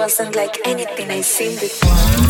wasn't like anything I've seen before.